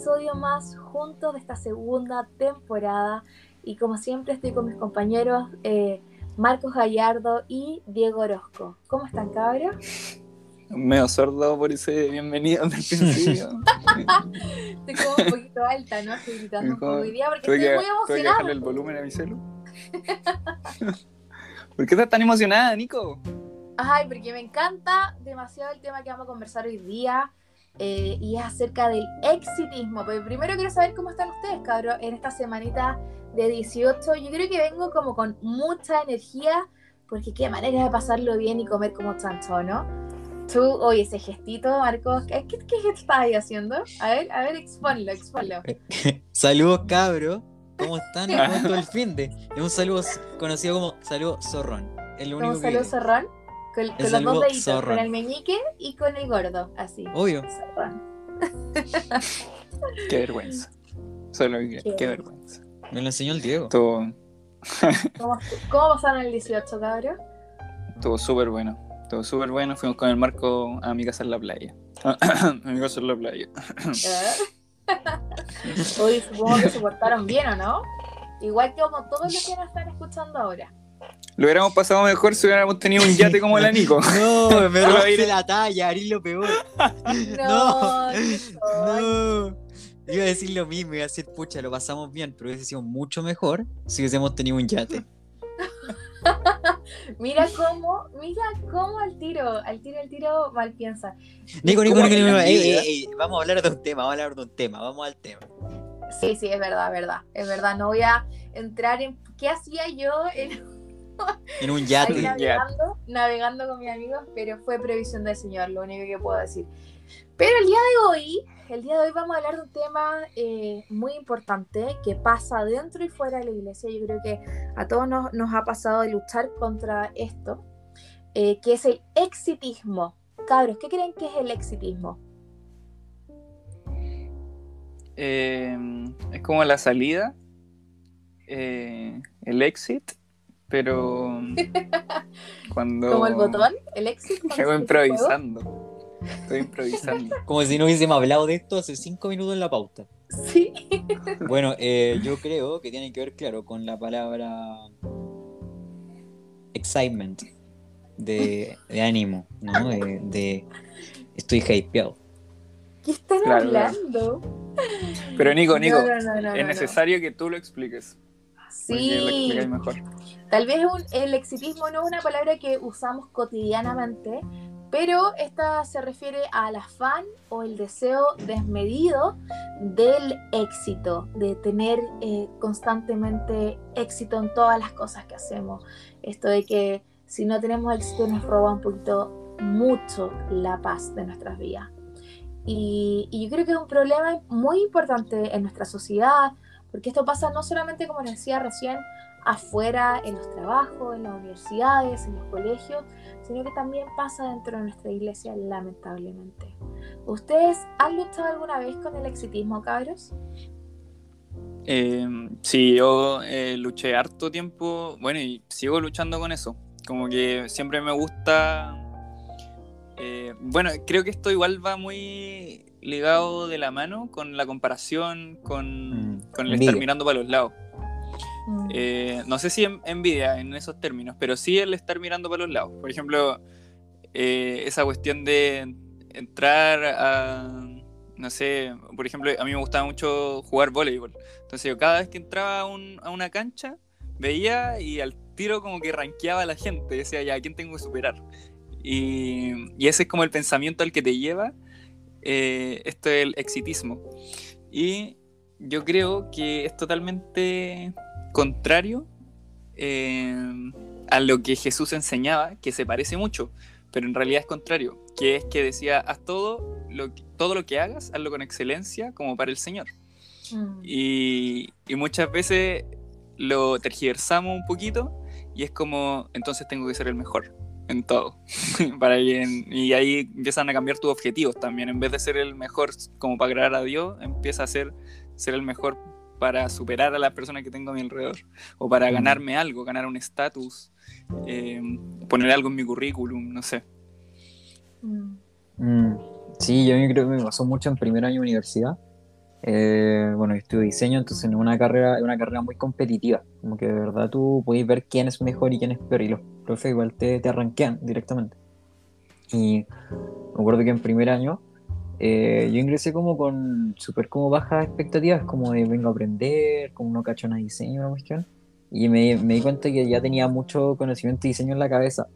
episodio más juntos de esta segunda temporada y como siempre estoy con mis compañeros eh, Marcos Gallardo y Diego Orozco. ¿Cómo están, cabros? Medio sordo por ese bienvenido del principio. estoy como un poquito alta, ¿no? Estoy gritando un poco hoy día porque estoy muy emocionada. ¿Tuve que bajarle el volumen a mi celu? ¿Por qué estás tan emocionada, Nico? Ay, porque me encanta demasiado el tema que vamos a conversar hoy día. Eh, y es acerca del exitismo. Pero primero quiero saber cómo están ustedes, cabros, en esta semanita de 18. Yo creo que vengo como con mucha energía, porque qué manera de pasarlo bien y comer como chancho, ¿no? Tú, oye, ese gestito, Marcos, ¿qué, qué, qué estás haciendo? A ver, a ver, exponlo, exponlo. Saludos, cabros. ¿Cómo están? ¿Cómo el fin de? Es un saludo conocido como saludo zorrón. Es lo único ¿Un saludo zorrón? Con, con los dos deditos, con el meñique y con el gordo, así. Obvio. qué vergüenza. Solo qué, qué, vergüenza. Me lo enseñó el Diego. Todo... ¿Cómo, ¿Cómo pasaron el 18, cabrón? Estuvo súper bueno. Estuvo súper bueno. Fuimos con el Marco a mi casa en la playa. a mi casa en la playa. Hoy supongo que se portaron bien, ¿o no? Igual que como todos los que nos están escuchando ahora. Lo hubiéramos pasado mejor si hubiéramos tenido un yate como el Nico. No, me robaste la talla, harí lo peor. No, no, Iba a decir lo mismo, iba a decir, pucha, lo pasamos bien, pero hubiese sido mucho mejor si hubiésemos tenido un yate. mira cómo, mira cómo al tiro, al tiro, al tiro mal piensa. Nico, Nico, Nico, Nico, vamos a hablar de un tema, vamos a hablar de un tema, vamos al tema. Sí, sí, es verdad, es verdad, es verdad. No voy a entrar en qué hacía yo en en un yate. Navegando, navegando, con mis amigos, pero fue previsión del Señor, lo único que puedo decir. Pero el día de hoy, el día de hoy vamos a hablar de un tema eh, muy importante que pasa dentro y fuera de la iglesia. Yo creo que a todos nos, nos ha pasado de luchar contra esto, eh, que es el exitismo. Cabros, ¿qué creen que es el exitismo? Eh, es como la salida, el exit pero cuando... Como el botón, el éxito. Llego improvisando. Estoy improvisando. Como si no hubiésemos hablado de esto hace cinco minutos en la pauta. Sí. Bueno, eh, yo creo que tiene que ver, claro, con la palabra excitement, de, de ánimo, ¿no? De, de estoy hypeado. ¿Qué están hablando? Pero Nico, Nico, es necesario que tú lo expliques. Sí. Tal vez el exitismo no es una palabra que usamos cotidianamente, pero esta se refiere al afán o el deseo desmedido del éxito, de tener eh, constantemente éxito en todas las cosas que hacemos. Esto de que si no tenemos éxito nos roba un poquito mucho la paz de nuestras vidas. Y, y yo creo que es un problema muy importante en nuestra sociedad, porque esto pasa no solamente, como les decía recién, afuera, en los trabajos, en las universidades, en los colegios, sino que también pasa dentro de nuestra iglesia, lamentablemente. ¿Ustedes han luchado alguna vez con el exitismo, cabros? Eh, sí, yo eh, luché harto tiempo, bueno, y sigo luchando con eso. Como que siempre me gusta... Eh, bueno, creo que esto igual va muy ligado de la mano con la comparación, con, mm, el estar mirando para los lados. Mm. Eh, no sé si envidia en esos términos, pero sí el estar mirando para los lados. Por ejemplo, eh, esa cuestión de entrar a, no sé, por ejemplo, a mí me gustaba mucho jugar voleibol. Entonces yo cada vez que entraba a, una cancha, veía y al tiro como que ranqueaba a la gente, decía, ya, ¿a quién tengo que superar? Y, y ese es como el pensamiento al que te lleva eh, esto es el exitismo. Y yo creo que es totalmente contrario eh, a lo que Jesús enseñaba, que se parece mucho, pero en realidad es contrario, que es que decía, haz todo lo, todo lo que hagas, hazlo con excelencia como para el Señor. Mm. Y, y muchas veces lo tergiversamos un poquito y es como, entonces tengo que ser el mejor en todo. para y ahí empiezan a cambiar tus objetivos también. En vez de ser el mejor como para agradar a Dios, empieza a ser, ser el mejor para superar a las personas que tengo a mi alrededor. O para ganarme algo, ganar un estatus, eh, poner algo en mi currículum, no sé. Mm. Mm, sí, yo creo que me pasó mucho en primer año de universidad. Eh, bueno, yo estudio diseño, entonces es una carrera, es una carrera muy competitiva. Como que de verdad tú podés ver quién es mejor y quién es peor, y los profes igual te, te arranquean directamente. Y me acuerdo que en primer año eh, yo ingresé como con súper como bajas expectativas, como de vengo a aprender, como no cacho nada de diseño, una cuestión. Y me, me di cuenta que ya tenía mucho conocimiento de diseño en la cabeza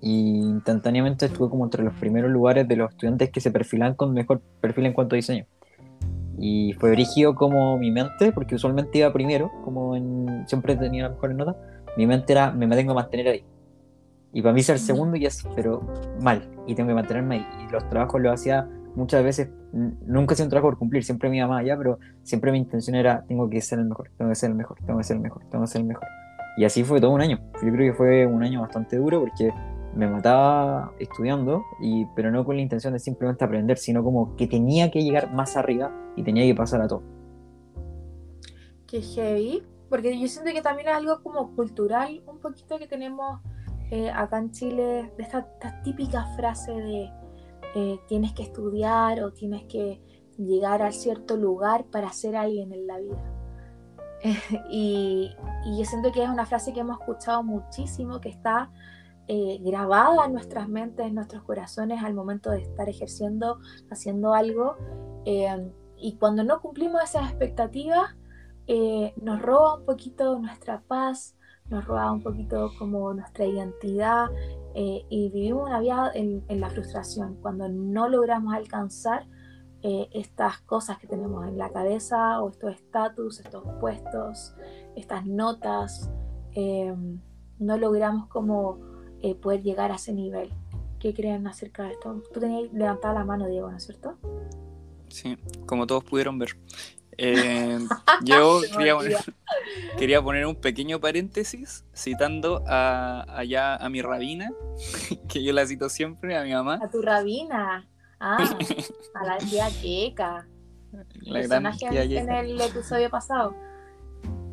y instantáneamente estuve como entre los primeros lugares de los estudiantes que se perfilan con mejor perfil en cuanto a diseño. Y fue brígido como mi mente, porque usualmente iba primero, como en, siempre tenía las mejores notas, mi mente era, me tengo que mantener ahí. Y para mí ser segundo ya es, pero mal, y tengo que mantenerme ahí. Y los trabajos los hacía muchas veces, nunca hacía un trabajo por cumplir, siempre me iba más allá, pero siempre mi intención era, tengo que ser el mejor, tengo que ser el mejor, tengo que ser el mejor, tengo que ser el mejor. Y así fue todo un año. Yo creo que fue un año bastante duro porque me mataba estudiando, y, pero no con la intención de simplemente aprender, sino como que tenía que llegar más arriba y tenía que pasar a todo. Qué heavy, porque yo siento que también es algo como cultural, un poquito que tenemos eh, acá en Chile, de esta, típica frase de eh, tienes que estudiar o tienes que llegar a cierto lugar para ser alguien en la vida. y yo siento que es una frase que hemos escuchado muchísimo, que está eh, grabada en nuestras mentes, en nuestros corazones al momento de estar ejerciendo, haciendo algo. Eh, y cuando no cumplimos esas expectativas, eh, nos roba un poquito nuestra paz, nos roba un poquito como nuestra identidad y vivimos una vida en, en, la frustración cuando no logramos alcanzar estas cosas que tenemos en la cabeza o estos estatus, estos puestos, estas notas. no logramos como eh, poder llegar a ese nivel. ¿Qué creen acerca de esto? Tú tenías levantada la mano, Diego, ¿no es cierto? Sí, como todos pudieron ver. Eh, yo quería poner, un pequeño paréntesis citando a, allá a mi rabina, que yo la cito siempre, a mi mamá. A tu rabina. Ah, a la tía Keka. La gran en el episodio pasado.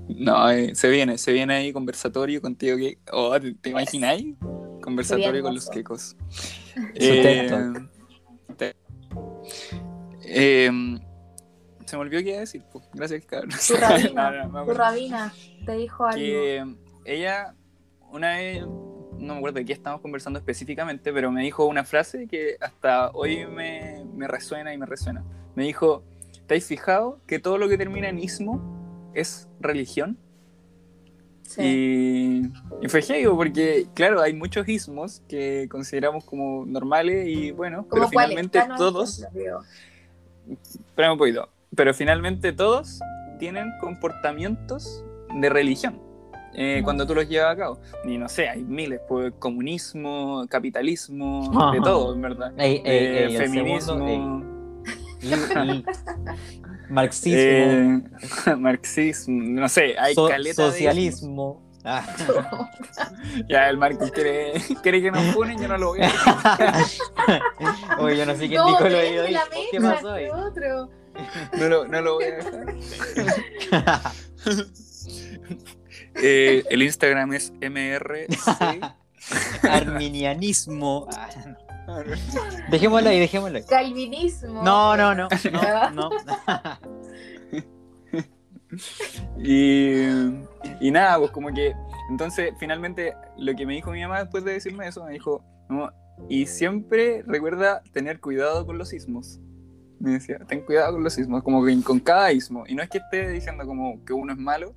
No, eh, se viene, se viene ahí conversatorio contigo que. Oh, ¿te, imagináis? Conversatorio con los quecos. Eh, em, se me olvidó qué iba a decir, pues. Gracias, cabrón. Tu rabina, tu rabina te dijo algo. Que ella, una vez, no me acuerdo de qué estamos conversando específicamente, pero me dijo una frase que hasta hoy me, me resuena y me resuena. Me dijo: ¿Te has fijado que todo lo que termina en ismo es religión. Y, y, fue genial porque, claro, hay muchos ismos que consideramos como normales y bueno, pero finalmente todos. Pero un poquito. Pero finalmente todos tienen comportamientos de religión. Eh, cuando tú los llevas a cabo. Y no sé, hay miles, pues comunismo, capitalismo, de todo, en verdad. Eh, feminismo. Marxismo. Eh, marxismo, no sé, hay caleta Socialismo. Ah. ya, el Marcos quiere, quiere que nos funen, yo no lo voy a. Oye, yo no sé quién no, dijo lo de ¿Qué pasó ahí? Otro. No, lo, no lo voy a dejar. eh, el Instagram es MRC. Arminianismo. Dejémoslo ahí, dejémoslo ahí. Calvinismo. No, no, no. no, y, y nada, pues como que. Entonces, finalmente, lo que me dijo mi mamá después de decirme eso, me dijo: y siempre recuerda tener cuidado con los sismos. Me decía, ten cuidado con los sismos, como que con cada ismo. Y no es que esté diciendo como que uno es malo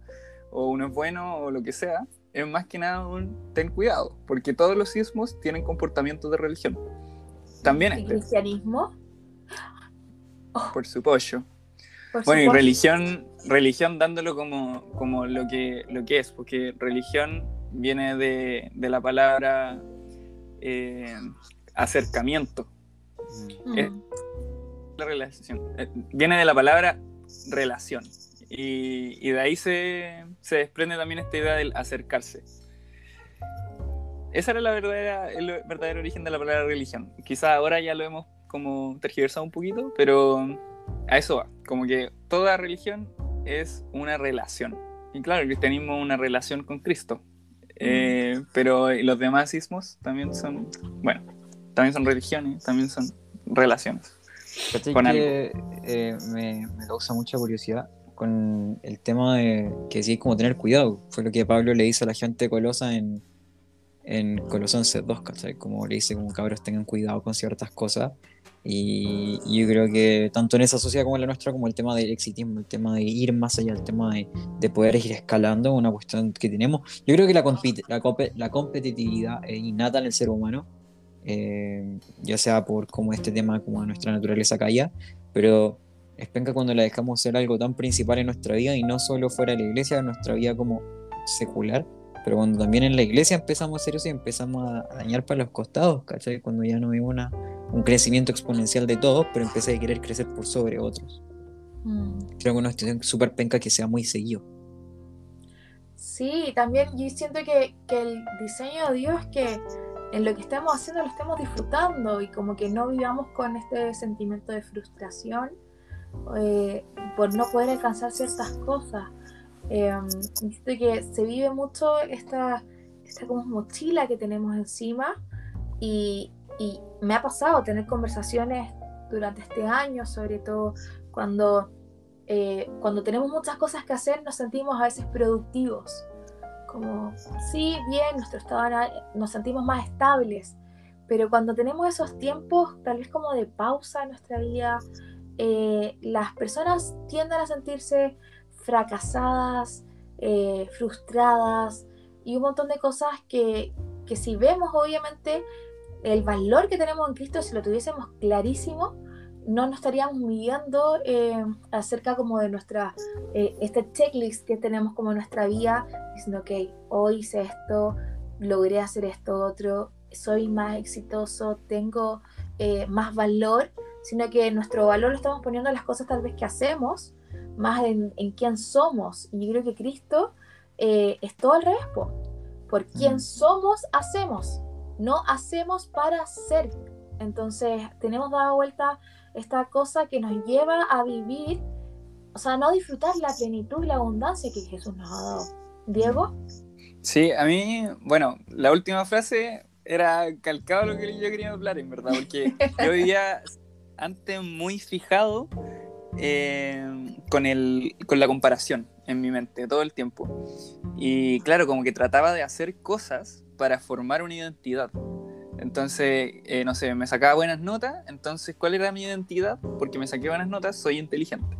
o uno es bueno o lo que sea, es más que nada un ten cuidado, porque todos los sismos tienen comportamientos de religión. También ¿El este. cristianismo? Por supuesto. bueno, y religión, religión dándolo como, como lo, que, lo que es, porque religión viene de, la palabra eh, acercamiento. Mm. la relación. Eh, viene de la palabra relación. Y, de ahí se, se, desprende también esta idea del acercarse. Esa era la verdadera, el verdadero origen de la palabra religión. Quizás ahora ya lo hemos como tergiversado un poquito, pero a eso va. Como que toda religión es una relación. Y claro, el cristianismo es una relación con Cristo. Eh, pero los demás ismos también son, bueno, también son religiones, también son relaciones. Con que eh, me, me, causa mucha curiosidad con el tema de que sí como tener cuidado. Fue lo que Pablo le hizo a la gente colosa en, en Colosenses 2, ¿cachai? Como le dice, como cabros tengan cuidado con ciertas cosas. Y, yo creo que tanto en esa sociedad como en la nuestra, como el tema del exitismo, el tema de ir más allá, el tema de, de poder ir escalando, una cuestión que tenemos. Yo creo que la, la, la competitividad es innata en el ser humano, eh, ya sea por como este tema, como nuestra naturaleza caía, pero es penca cuando la dejamos ser algo tan principal en nuestra vida y no solo fuera de la iglesia, en nuestra vida como secular, pero cuando también en la iglesia empezamos a hacer eso y empezamos a dañar para los costados, ¿cachai? Cuando ya no vimos una, un crecimiento exponencial de todos, pero empecé a querer crecer por sobre otros. Mm. Creo que es una situación súper penca que sea muy seguido. Sí, también yo siento que, que el diseño de Dios es que en lo que estamos haciendo lo estemos disfrutando y como que no vivamos con este sentimiento de frustración eh, por no poder alcanzar ciertas cosas. Eh, que se vive mucho esta, esta como mochila que tenemos encima y, y, me ha pasado tener conversaciones durante este año, sobre todo cuando, eh, cuando tenemos muchas cosas que hacer, nos sentimos a veces productivos. Como, sí, bien, nuestro estado, nos sentimos más estables, pero cuando tenemos esos tiempos, tal vez como de pausa en nuestra vida, eh, las personas tienden a sentirse fracasadas, eh, frustradas y un montón de cosas que, que, si vemos obviamente el valor que tenemos en Cristo, si lo tuviésemos clarísimo, no nos estaríamos midiendo eh, acerca como de nuestra, este checklist que tenemos como nuestra vida, diciendo, ok, hoy hice esto, logré hacer esto otro, soy más exitoso, tengo más valor sino que nuestro valor lo estamos poniendo en las cosas tal vez que hacemos, más en, quién somos. Y yo creo que Cristo eh, es todo al revés, por quién somos, hacemos, no hacemos para ser. Entonces tenemos dado vuelta esta cosa que nos lleva a vivir, o sea, no disfrutar la plenitud y la abundancia que Jesús nos ha dado. Diego. Sí, a mí, bueno, la última frase era calcado lo que yo quería hablar, en verdad, porque yo vivía antes muy fijado eh, con, el, con la comparación en mi mente todo el tiempo. Y claro, como que trataba de hacer cosas para formar una identidad. Entonces, eh, no sé, me sacaba buenas notas, entonces, ¿cuál era mi identidad? Porque me saqué buenas notas, soy inteligente.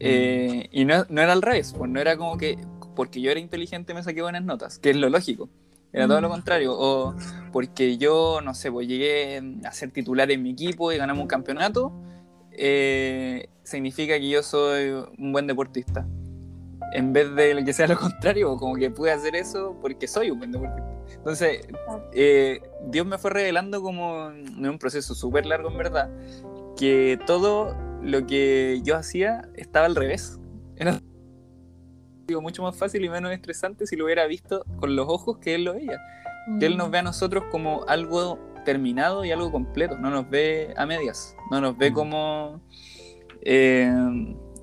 Eh, y no, no, era al revés, pues no era como que porque yo era inteligente me saqué buenas notas, que es lo lógico. Era todo lo mm. contrario. O porque yo, no sé, pues llegué a ser titular en mi equipo y ganamos un campeonato, eh, significa que yo soy un buen deportista. En vez de que sea lo contrario, como que pude hacer eso porque soy un buen deportista. Entonces, eh, Dios me fue revelando como en un proceso súper largo, en verdad, que todo lo que yo hacía estaba al revés. Era mucho más fácil y menos estresante si lo hubiera visto con los ojos que él lo veía. Que él nos mm. ve a nosotros como algo terminado y algo completo, no nos ve a medias, no nos ve mm. como, eh,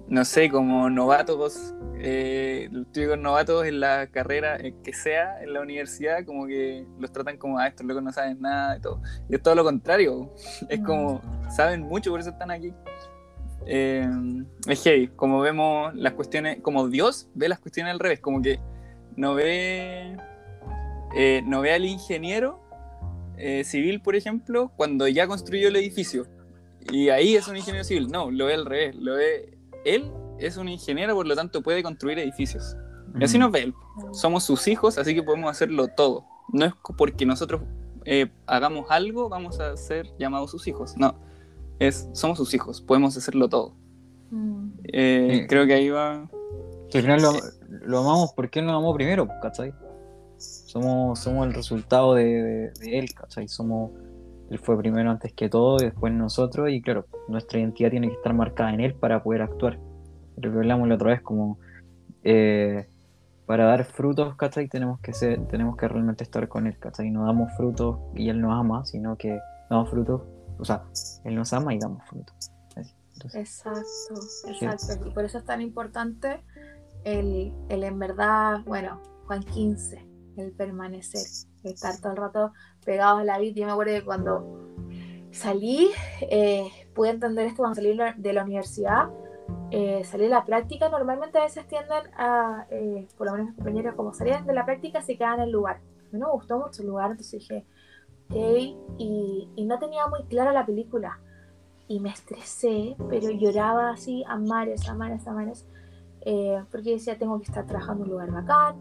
no sé, como novatos, eh, los típicos novatos en la carrera eh, que sea, en la universidad, como que los tratan como, a ah, estos locos no saben nada y todo. Y es todo lo contrario, es como, saben mucho, por eso están aquí. Eh, es heavy, como vemos las cuestiones, como Dios ve las cuestiones al revés, como que no ve, no ve al ingeniero eh, civil, por ejemplo, cuando ya construyó el edificio. Y ahí es un ingeniero civil, no, lo ve al revés, lo ve, él es un ingeniero, por lo tanto puede construir edificios. Y así nos ve él. Somos sus hijos, así que podemos hacerlo todo. No es porque nosotros hagamos algo, vamos a ser llamados sus hijos. No, es, somos sus hijos, podemos hacerlo todo. Mm. Eh, creo que ahí va... Al final lo, amamos porque él nos amó primero, ¿cachai? Somos, somos el resultado de, él, ¿cachai? Somos, él fue primero antes que todo y después nosotros y claro, nuestra identidad tiene que estar marcada en él para poder actuar. Lo que hablamos la otra vez como... Eh, para dar frutos, ¿cachai? Tenemos que ser, tenemos que realmente estar con él, ¿cachai? No damos frutos y él nos ama, sino que damos frutos o sea, Él nos ama y damos fruto. exacto, exacto. Y por eso es tan importante el, el en verdad, bueno, Juan 15, el permanecer, estar todo el rato pegados a la vida. Yo me acuerdo que cuando salí, eh, pude entender esto cuando salí de la universidad, eh, salí de la práctica, normalmente a veces tienden a, eh, por lo menos mis compañeros, como salían de la práctica, se quedan en el lugar. A mí no me gustó mucho el lugar, entonces dije, ok, y, no tenía muy clara la película. Y me estresé, pero lloraba así a mares, a mares, a mares, eh, porque decía, tengo que estar trabajando en un lugar bacán,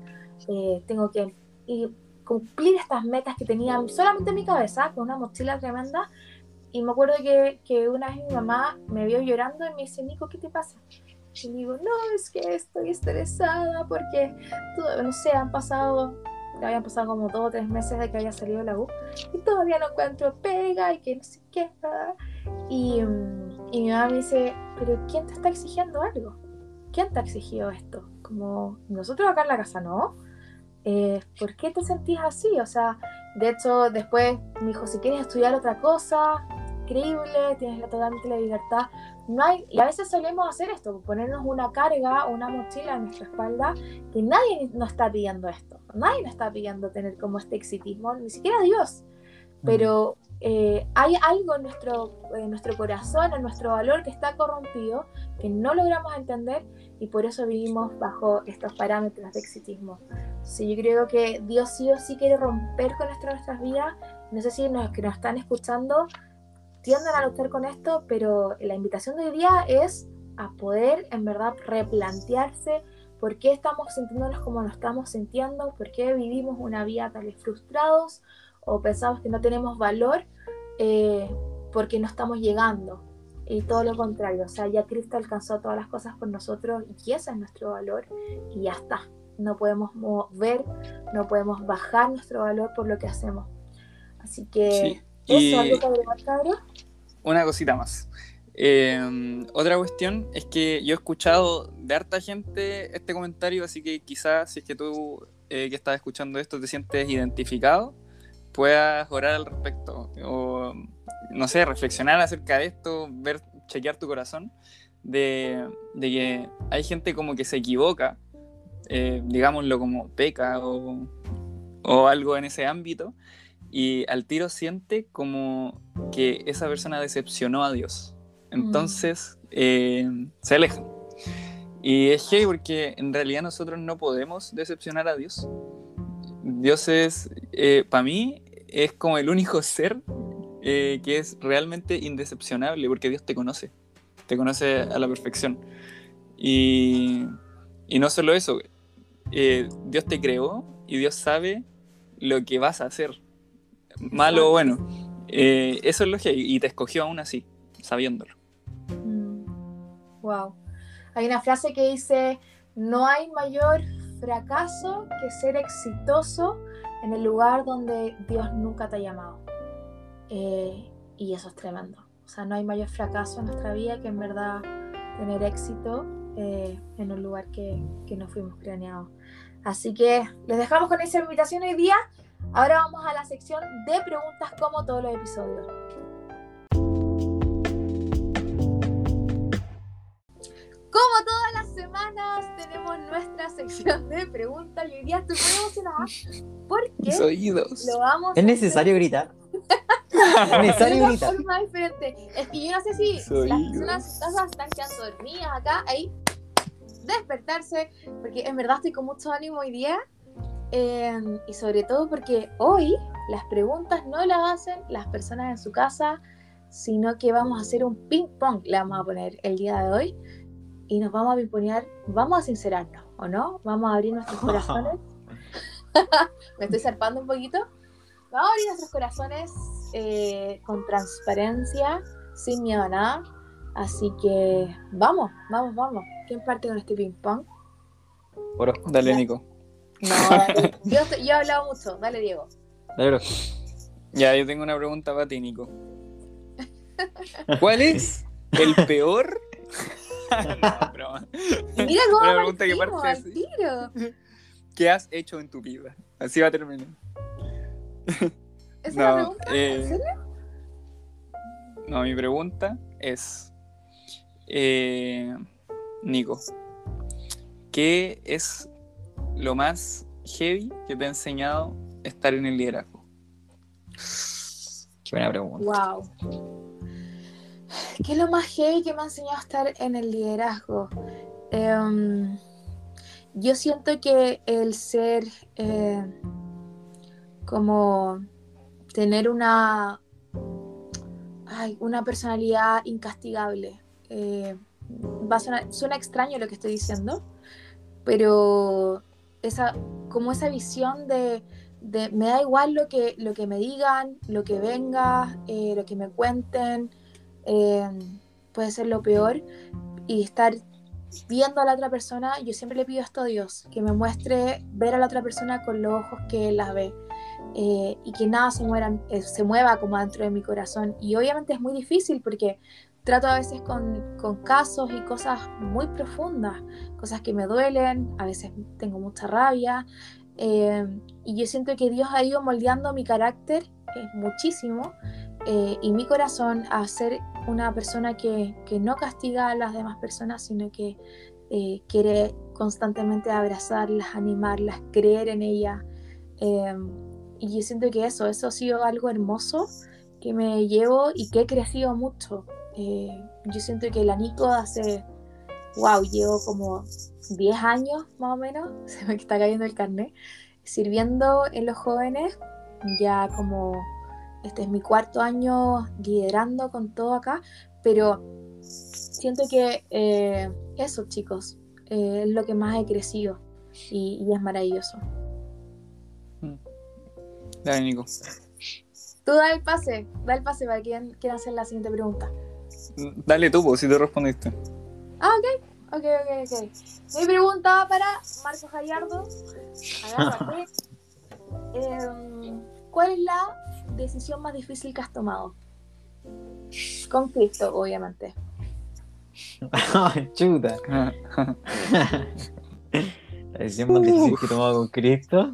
tengo que y cumplir estas metas que tenía solamente en mi cabeza, con una mochila tremenda, y me acuerdo que, que, una vez mi mamá me vio llorando y me dice, Nico, ¿qué te pasa? Y digo, no, es que estoy estresada porque, no sé, han pasado, habían pasado como dos o tres meses de que haya salido la U y todavía no encuentro pega y que no sé qué. Y, y mi mamá me dice, pero ¿quién te está exigiendo algo? ¿Quién te ha exigido esto? Como nosotros acá en la casa no. Eh, ¿Por qué te sentís así? O sea, de hecho, después me dijo, si quieres estudiar otra cosa, increíble, tienes la, totalmente la libertad. No hay, y a veces solemos hacer esto, ponernos una carga, una mochila en nuestra espalda, que nadie nos está pidiendo esto. Nadie nos está pidiendo tener como este exitismo, ni siquiera Dios. Pero eh, hay algo en nuestro, en nuestro corazón, en nuestro valor que está corrompido, que no logramos entender y por eso vivimos bajo estos parámetros de exitismo. Sí, yo creo que Dios sí o sí quiere romper con esto en nuestras vidas. No sé si los que nos están escuchando tienden a luchar con esto, pero la invitación de hoy día es a poder en verdad replantearse por qué estamos sintiéndonos como nos estamos sintiendo, por qué vivimos una vida tal vez frustrados o pensamos que no tenemos valor eh, porque no estamos llegando. Y todo lo contrario, o sea, ya Cristo alcanzó todas las cosas por nosotros y ese es nuestro valor y ya está. No podemos mover, no podemos bajar nuestro valor por lo que hacemos. Así que y Una cosita más. Em, otra cuestión es que yo he escuchado de harta gente este comentario, así que quizás si es que tú eh, que estás escuchando esto te sientes identificado, puedas orar al respecto o, no sé, reflexionar acerca de esto, ver, chequear tu corazón, de, que hay gente como que se equivoca, eh, digámoslo como peca o, o algo en ese ámbito, y al tiro siente como que esa persona decepcionó a Dios. Entonces eh, se alejan. Y es que porque en realidad nosotros no podemos decepcionar a Dios. Dios es, eh, para mí, es como el único ser eh, que es realmente indecepcionable porque Dios te conoce. Te conoce a la perfección. Y, y no solo eso, Dios te creó y Dios sabe lo que vas a hacer malo o bueno. Eh, eso es lo que y te escogió aún así, sabiéndolo. Wow. Mm. Hay una frase que dice, no hay mayor fracaso que ser exitoso en el lugar donde Dios nunca te ha llamado. Eh, y eso es tremendo. O sea, no hay mayor fracaso en nuestra vida que en verdad tener éxito eh, en un lugar que, que no fuimos planeados. Así que les dejamos con esa invitación hoy día. Ahora vamos a la sección de preguntas como todos los episodios. Como todas las semanas tenemos nuestra sección de preguntas y hoy día estoy muy emocionada porque oídos. lo vamos Es necesario gritar. es necesario gritar. forma diferente. Es que yo no sé si las personas están quedando dormidas acá, ahí despertarse, porque en verdad estoy con mucho ánimo hoy día Em, y sobre todo porque hoy las preguntas no las hacen las personas en su casa, sino que vamos a hacer un ping pong, le vamos a poner el día de hoy, y nos vamos a pimponear, vamos a sincerarnos, ¿o no? Vamos a abrir nuestros corazones. Me estoy zarpando un poquito. Vamos a abrir nuestros corazones eh, con transparencia, sin miedo a nada. Así que vamos, vamos, vamos. ¿Quién parte con este ping pong? Dale, Nico. No, yo, yo, he hablado mucho. Dale, Diego. Dale, Ya, yo tengo una pregunta para ti, Nico. ¿Cuál es el peor? no, broma. Mira cómo una pregunta que parte al tiro. ¿Qué has hecho en tu vida? Así va a terminar. ¿Es una pregunta? Eh... ¿En serio? No, mi pregunta es, eh, Nico, ¿qué es lo más heavy que te ha enseñado estar en el liderazgo? Qué buena pregunta. Wow. ¿Qué es lo más heavy que me ha enseñado a estar en el liderazgo? Em, yo siento que el ser eh, como tener una, una personalidad incastigable. Eh, suena extraño lo que estoy diciendo, pero esa, como esa visión de, me da igual lo que, lo que me digan, lo que venga, eh, lo que me cuenten, eh, puede ser lo peor, y estar viendo a la otra persona, yo siempre le pido esto a Dios, que me muestre ver a la otra persona con los ojos que Él las ve. Eh, y que nada se, se mueva como dentro de mi corazón. Y obviamente es muy difícil porque trato a veces con, con, casos y cosas muy profundas, cosas que me duelen, a veces tengo mucha rabia. Eh, y yo siento que Dios ha ido moldeando mi carácter eh, muchísimo eh, y mi corazón a ser una persona que, que, no castiga a las demás personas, sino que quiere constantemente abrazarlas, animarlas, creer en ellas. y yo siento que eso, eso ha sido algo hermoso que me llevo y que he crecido mucho eh, yo siento que la Nico hace, wow, llevo como 10 años más o menos, se me está cayendo el carnet, sirviendo en los jóvenes, ya como este es mi cuarto año liderando con todo acá, pero siento que eh, eso chicos, eh, es lo que más he crecido y, es maravilloso. Mm. Dale, Nico. Tú da el pase, da el pase para quien quiera hacer la siguiente pregunta. Dale tú, pues, si te respondiste. Ah, ok. Ok, ok, ok. Mi pregunta para Marcos Gallardo. eh, ¿Cuál es la decisión más difícil que has tomado? Con Cristo, obviamente. Chuta. la decisión más difícil que he tomado con Cristo.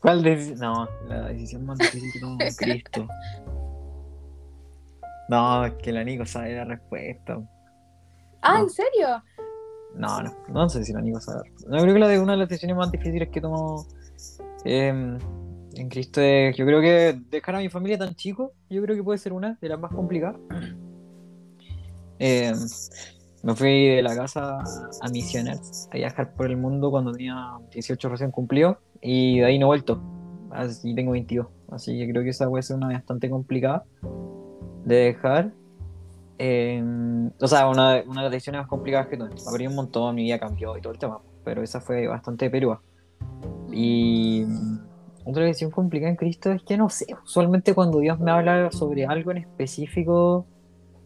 ¿Cuál decisión? No, la decisión más difícil que he tomado con Cristo. No, es que la Nico sabe la respuesta. Ah, ¿en serio? No, no, no sé si la Nico sabe. No, creo que la de una de las decisiones más difíciles que tomó em, en Cristo es, yo creo que dejar a mi familia tan chico, yo creo que puede ser una de las más complicadas. Em, me fui de la casa a misionar, a viajar por el mundo cuando tenía 18 recién cumplido y de ahí no he vuelto. Así tengo 22. Así que creo que esa puede ser una bastante complicada de dejar. o sea, una, una, de las decisiones más complicadas que tuve. Abrí un montón, mi vida cambió y todo el tema, pero esa fue bastante perúa. Y otra decisión complicada en Cristo es que no sé, usualmente cuando Dios me habla sobre algo en específico,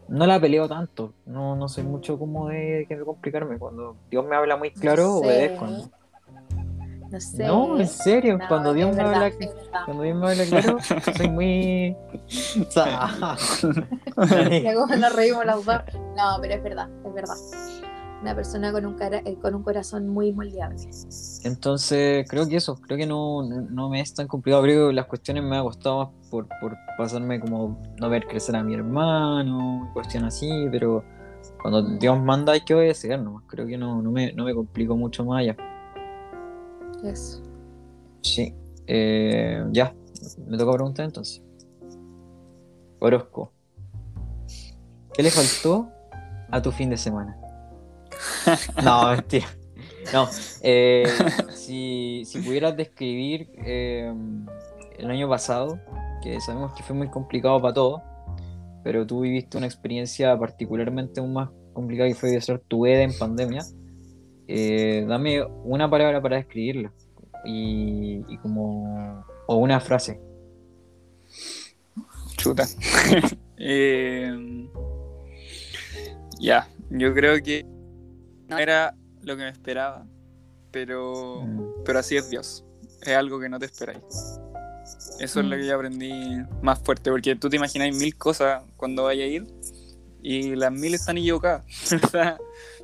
no la peleo tanto. No, no soy mucho como de que complicarme. Cuando Dios me habla muy claro, obedezco. No sé. No, en serio, cuando, Dios me habla, cuando Dios me habla claro, soy muy. Luego nos reímos las dos. No, pero es verdad, es verdad. Una persona con un, cara, eh, con un corazón muy moldeable. Entonces, creo que eso, creo que no, no me es tan complicado. Creo que las cuestiones me ha costado más por, por pasarme como no ver crecer a mi hermano, cuestiones así, pero cuando Dios manda hay que obedecer, ¿no? Creo que no, no, me, no me complico mucho más allá. Eso. Sí. Eh, ya, me toca preguntar entonces. Orozco. ¿Qué le faltó a tu fin de semana? no, mentira. No, eh, si, si, pudieras describir eh, el año pasado, que sabemos que fue muy complicado para todos, pero tú viviste una experiencia particularmente aún más complicada que fue ser tu EDE en pandemia. Eh, dame una palabra para describirla y, como o una frase. Chuta. Eh, ya, yo creo que no era lo que me esperaba, pero, mm. pero así es Dios. Es algo que no te esperáis. Eso es lo que mm. yo aprendí más fuerte, porque tú te imagináis mil cosas cuando vaya a ir y las mil están equivocadas. o sea,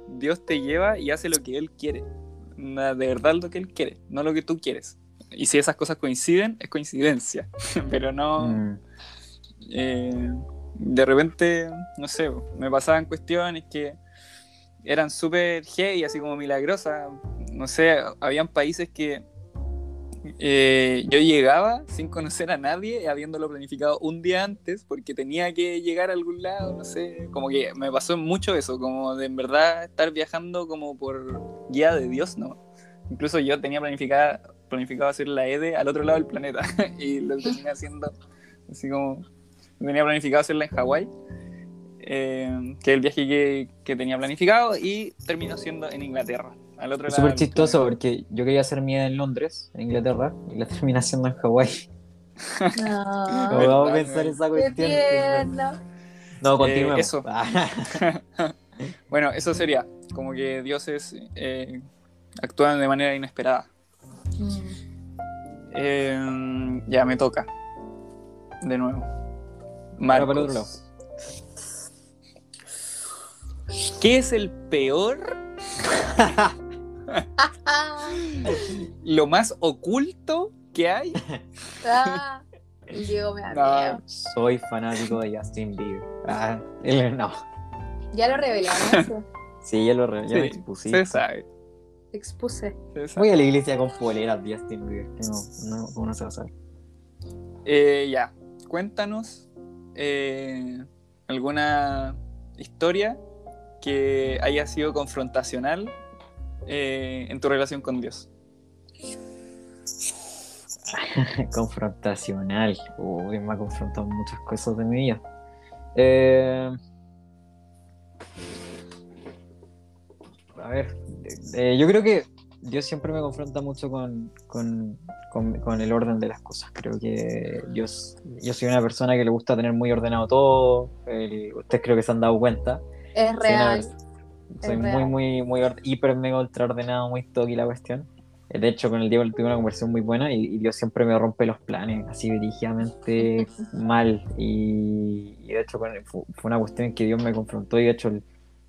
Dios te lleva y hace lo que Él quiere. De verdad lo que Él quiere, no lo que tú quieres. Y si esas cosas coinciden, es coincidencia. Pero no. Mm. Eh, de repente, no sé, me pasaban cuestiones que eran súper heavy, así como milagrosas. No sé, habían países que Eh, yo llegaba sin conocer a nadie, habiéndolo planificado un día antes, porque tenía que llegar a algún lado, no sé, como que me pasó mucho eso, como de en verdad estar viajando como por guía de Dios, ¿no? Incluso yo tenía planificada, planificado hacer la EDE al otro lado del planeta y lo terminé haciendo así como tenía planificado hacerla en Hawái, eh, que es el viaje que, que tenía planificado y terminó siendo en Inglaterra. Es súper chistoso porque yo quería hacer mía en Londres, en Inglaterra, y la terminé haciendo en Hawái. No. vamos a pensar esa cuestión? No, continuemos. Eh, eso. bueno, eso sería como que dioses eh, actúan de manera inesperada. Mm. Eh, ya me toca. De nuevo. Marcos. ¿Qué es el peor lo más oculto que hay. Ah, Diego me no, Soy fanático de Justin Bieber. Ah, no. Ya lo revelaron. sí, ya lo revelé. expuse. Se sabe. Expuse. Voy a la iglesia con poleras de Justin Bieber. No, no, ¿Cómo no se va a saber? Eh, ya. Cuéntanos eh, alguna historia que haya sido confrontacional eh, en tu relación con Dios? Confrontacional. Uy, me ha confrontado muchas cosas de mi vida. Eh, a ver, eh, yo creo que Dios siempre me confronta mucho con, el orden de las cosas. Creo que Dios, yo soy una persona que le gusta tener muy ordenado todo. ustedes creo que se han dado cuenta. Es real. Soy muy, muy, muy hiper mega ultra ordenado, muy toqui la cuestión. De hecho, con el Diego tuve una conversación muy buena y, Dios siempre me rompe los planes, así dirigidamente mal. Y, de hecho, fue, una cuestión que Dios me confrontó y de hecho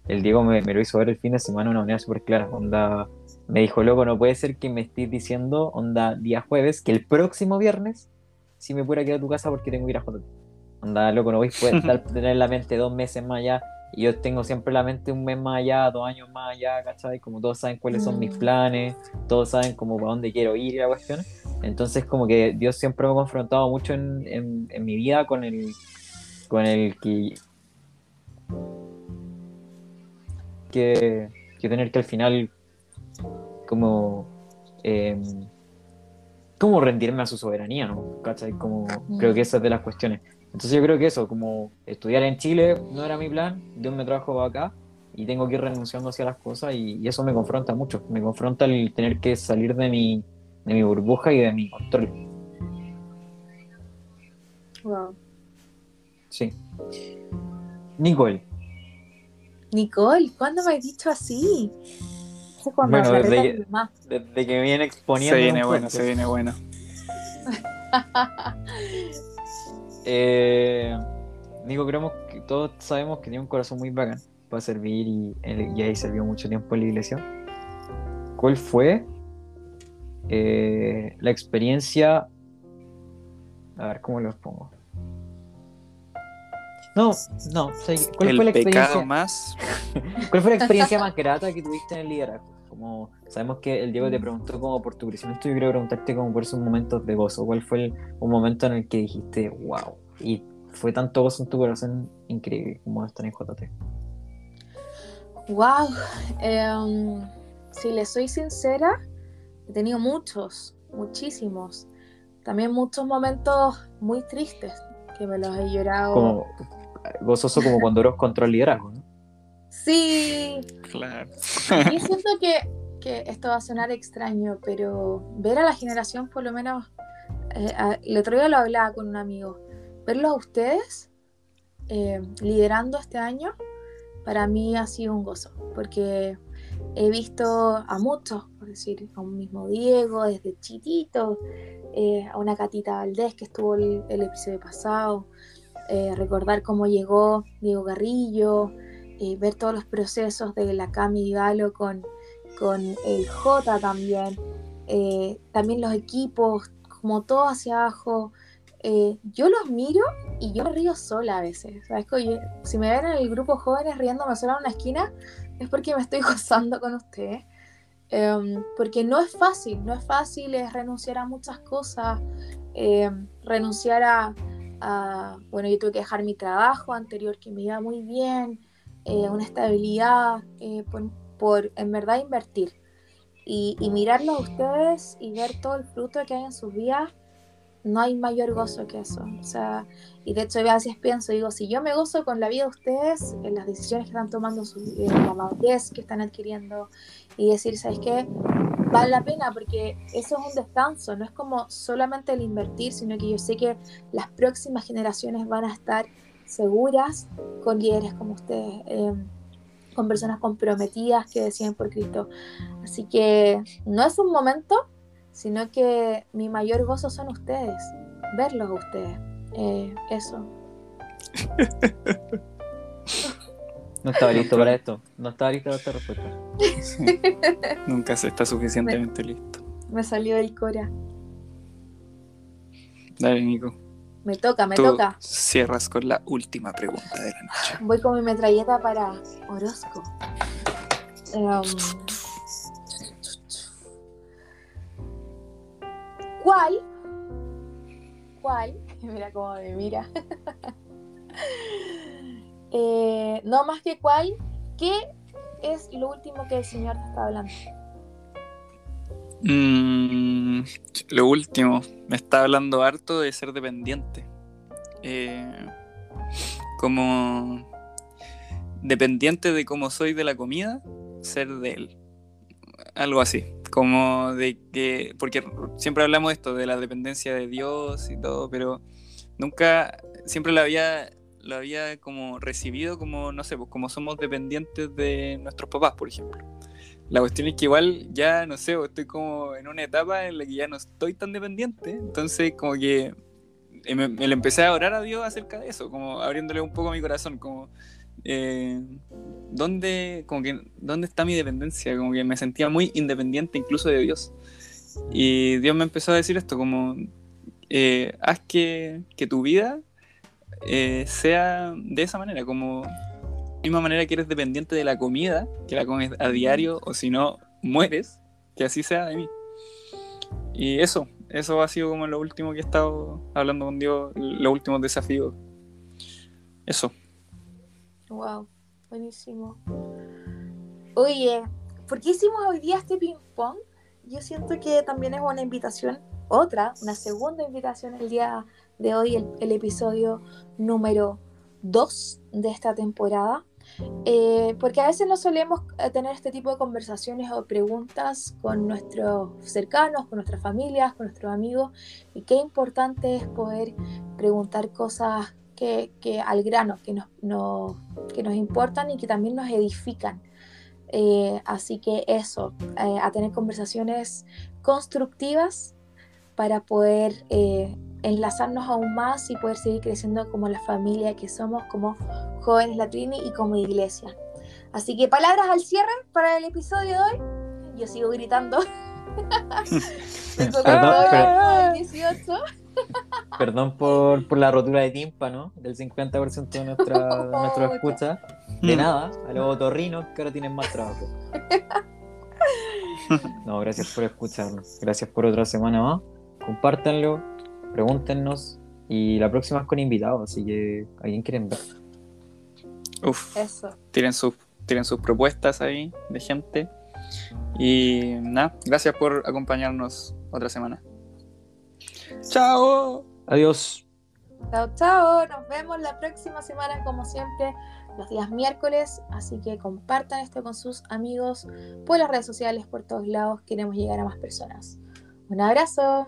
el, Diego me, lo hizo ver el fin de semana de una manera súper clara. Onda, me dijo, loco, no puede ser que me estés diciendo, onda, día jueves, que el próximo viernes si me pudiera quedar a tu casa porque tengo que ir a JT. Onda, loco, no voy a poder tener en la mente dos meses más allá y yo tengo siempre la mente un mes más allá, dos años más allá, ¿cachai? Como todos saben cuáles son mis mm. planes, todos saben como para dónde quiero ir y la cuestión. Entonces como que Dios siempre me ha confrontado mucho en, en, mi vida con el, con el que, que, que tener que al final como... Eh, como rendirme a su soberanía, ¿no? ¿Cachai? Como, creo mm. que esa es de las cuestiones. Entonces yo creo que eso, como estudiar en Chile no era mi plan, Dios me trajo acá y tengo que ir renunciando hacia las cosas y, eso me confronta mucho, me confronta el tener que salir de mi, de mi burbuja y de mi control. Wow. Sí. Nicole. Nicole, ¿cuándo me has dicho así? Bueno, desde que, desde que viene exponiendo. Se viene bueno, se viene bueno. Eh, creemos que todos sabemos que tiene un corazón muy bacán para servir y, ahí sirvió mucho tiempo en la iglesia. ¿Cuál fue eh, la experiencia? A ver, ¿cómo los pongo? No, no. ¿Cuál fue la experiencia más? ¿Cuál fue la experiencia más grata que tuviste en el liderazgo? Como sabemos que el Diego te preguntó como por tu crecimiento, yo quiero preguntarte como por esos momentos de gozo. ¿Cuál fue un momento en el que dijiste, wow, y fue tanto gozo en tu corazón increíble como estar en JT? Wow, em, si le soy sincera, he tenido muchos, muchísimos. También muchos momentos muy tristes que me los he llorado. Como gozoso como cuando eres contra el liderazgo, ¿no? Sí. Claro. Y siento que, que, esto va a sonar extraño, pero ver a la generación, por lo menos, eh, el otro día lo hablaba con un amigo, verlos a ustedes eh, liderando este año, para mí ha sido un gozo, porque he visto a muchos, por decir, a un mismo Diego, desde chitito, eh, a una Catita Valdés que estuvo el, el episodio pasado, recordar cómo llegó Diego Garrillo, ver todos los procesos de la Cami Galo con, con el J también, eh, también los equipos, como todo hacia abajo. Eh, yo los miro y yo me río sola a veces. ¿sabes? Si me ven en el grupo jóvenes riéndome sola en una esquina, es porque me estoy gozando con ustedes. Em, porque no es fácil, no es fácil, es renunciar a muchas cosas, em, renunciar a, bueno, yo tuve que dejar mi trabajo anterior que me iba muy bien, eh, una estabilidad, eh, por, en verdad invertir y, y mirarlo a ustedes y ver todo el fruto que hay en sus vidas no hay mayor gozo que eso. O sea, y de hecho a veces pienso, digo, si yo me gozo con la vida de ustedes, en las decisiones que están tomando, en la madurez que están adquiriendo, y decir, ¿sabes qué? Vale la pena porque eso es un descanso, no es como solamente el invertir, sino que yo sé que las próximas generaciones van a estar seguras con líderes como ustedes, em, con personas comprometidas que deciden por Cristo. Así que no es un momento sino que mi mayor gozo son ustedes, verlos a ustedes. Eh, eso. No estaba listo para esto. No estaba listo para esta respuesta. Nunca se está suficientemente listo. Me salió el cora. Dale, Nico. Me toca, me toca. Cierras con la última pregunta de la noche. Voy con mi metralleta para Orozco. Em, ¿Cuál? ¿Cuál? Mira cómo me mira. Eh, no más que cuál, ¿qué es lo último que el Señor te está hablando? Mm, lo último, me está hablando harto de ser dependiente. Eh, como dependiente de cómo soy de la comida, ser de él. Algo así como de que, porque siempre hablamos de esto, de la dependencia de Dios y todo, pero nunca, siempre lo había, lo había como recibido como, no sé, pues como somos dependientes de nuestros papás, por ejemplo. La cuestión es que igual ya, no sé, pues, estoy como en una etapa en la que ya no estoy tan dependiente, entonces como que me, empecé a orar a Dios acerca de eso, como abriéndole un poco mi corazón, como eh, ¿dónde, como que, ¿dónde está mi dependencia? Como que me sentía muy independiente incluso de Dios. Y Dios me empezó a decir esto, como, eh, haz que, que, tu vida eh, sea de esa manera, como misma manera que eres dependiente de la comida, que la comes a diario, o si no, mueres, que así sea de mí. Y eso, eso ha sido como lo último que he estado hablando con Dios, los últimos desafíos. Eso. Wow, buenísimo. Oye, ¿por qué hicimos hoy día este ping pong? Yo siento que también es una invitación, otra, una segunda invitación el día de hoy, el, episodio número 2 de esta temporada. Eh, porque a veces no solemos eh, tener este tipo de conversaciones o preguntas con nuestros cercanos, con nuestras familias, con nuestros amigos, y qué importante es poder preguntar cosas que, al grano, que nos, que nos importan y que también nos edifican. Eh, así que eso, a tener conversaciones constructivas para poder enlazarnos aún más y poder seguir creciendo como la familia que somos, como jóvenes latrini y como iglesia. Así que palabras al cierre para el episodio de hoy. Yo sigo gritando. Perdón, 18. Perdón por, por, la rotura de tímpano del 50% de nuestra, nuestra escucha. De mm. nada, a los otorrinos que ahora tienen más trabajo. No, gracias por escucharnos. Gracias por otra semana más. Compártanlo, pregúntenos. Y la próxima es con invitados, así que alguien quieren ver. Uf. Eso. Tienen, sus, tienen sus propuestas ahí de gente. Y nada, gracias por acompañarnos otra semana. Chao. Adiós. Chao, chao. Nos vemos la próxima semana, como siempre, los días miércoles. Así que compartan esto con sus amigos por las redes sociales, por todos lados. Queremos llegar a más personas. Un abrazo.